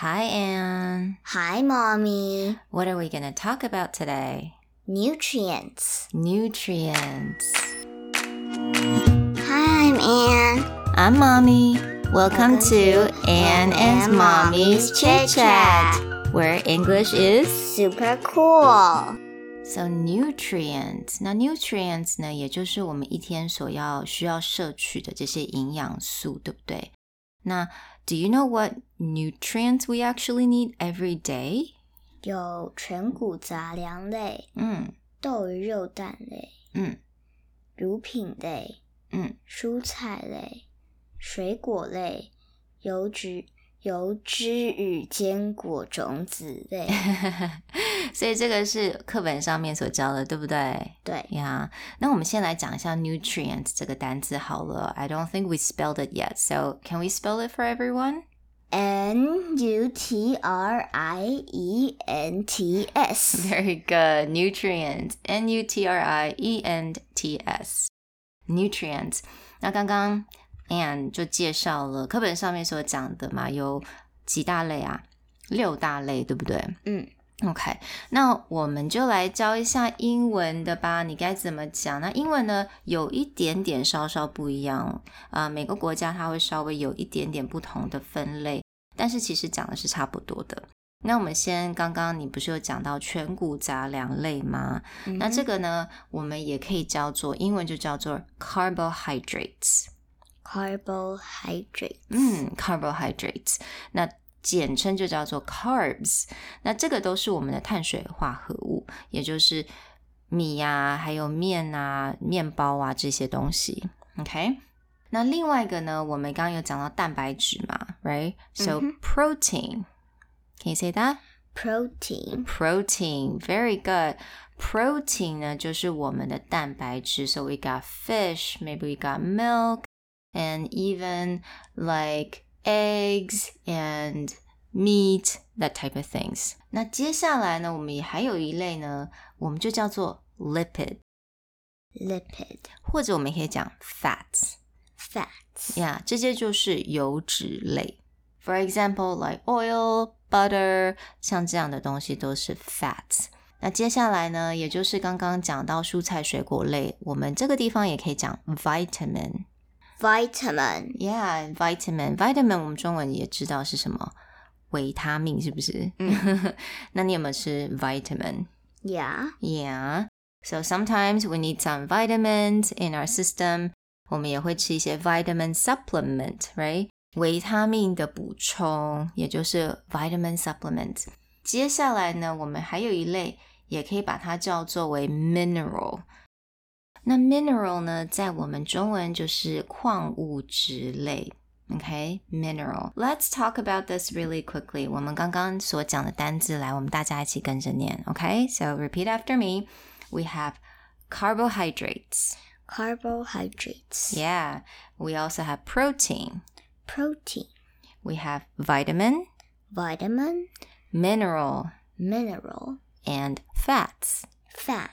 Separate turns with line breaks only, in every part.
Hi, Anne.
Hi, Mommy.
What are we going to talk about today?
Nutrients.
Nutrients.
Hi, I'm Anne.
I'm Mommy. Welcome,
Welcome
to,
to
Anne and Mommy's Chit Chat, where English is
super cool.
So nutrients，那 nutrients 呢，也就是我们一天所要需要摄取的这些营养素，对不对？那，Do you know what nutrients we actually need every day？
有全谷杂粮类，
嗯，
豆鱼肉蛋类，
嗯，
乳品类，
嗯，
蔬菜类，水果类，油脂油脂与坚果种子类。
所以这个是课本上面所教的，对不对？
对
呀。那我们先来讲一下 nutrient 这个单词好了。I don't think we spell e d it yet. So can we spell it for everyone? Nutrients. Very good.
n u t r i e n t
Nutrients. n u t r i e n t 那刚刚 Anne 就介绍了课本上面所讲的嘛，有几大类啊？六大类，对不对？
嗯。
OK，那我们就来教一下英文的吧。你该怎么讲？那英文呢，有一点点稍稍不一样。呃，每个国家它会稍微有一点点不同的分类，但是其实讲的是差不多的。那我们先，刚刚你不是有讲到全谷杂粮类吗？那这个呢，我们也可以叫做英文就叫做
carbohydrates，carbohydrates，
嗯，carbohydrates。那简称就叫做 carbs，那这个都是我们的碳水化合物，也就是米啊，还有面啊、面包啊这些东西。OK，那另外一个呢，我们刚刚有讲到蛋白质嘛，Right？So protein，Can you say that？Protein，Protein，Very good。Protein 呢，就是我们的蛋白质。So we got fish，maybe we got milk，and even like eggs and meat that type of things。那接下来呢，我们也还有一类呢，我们就叫做 lipid。
lipid，
或者我们也可以讲 fats。fats，yeah，这些就是油脂类。For example, like oil, butter，像这样的东西都是 fats。那接下来呢，也就是刚刚讲到蔬菜水果类，我们这个地方也可以讲 vitamin。
Vitamin,
yeah, vitamin. Vitamin 我们中文也知道是什么，维他命是不是？嗯，那你有没有吃 vitamin?
Yeah.
Yeah. So sometimes we need some vitamins in our system. vitamin supplement, right? 维他命的补充，也就是 vitamin supplement。接下来呢，我们还有一类，也可以把它叫做为 mineral。那 mineral 呢，在我们中文就是矿物质类。Okay, mineral. Let's talk about this really quickly. 我们刚刚所讲的单字，来，我们大家一起跟着念。Okay, so repeat after me. We have carbohydrates.
Carbohydrates.
Yeah. We also have protein.
Protein.
We have vitamin.
Vitamin.
Mineral.
Mineral.
And fats. Fat.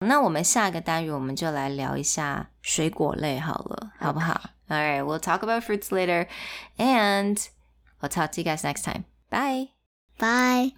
那我们下一个单元，我们就来聊一下水果类好了，好不好？All right, we'll talk about fruits later, and i l l talk to you guys next time. Bye,
bye.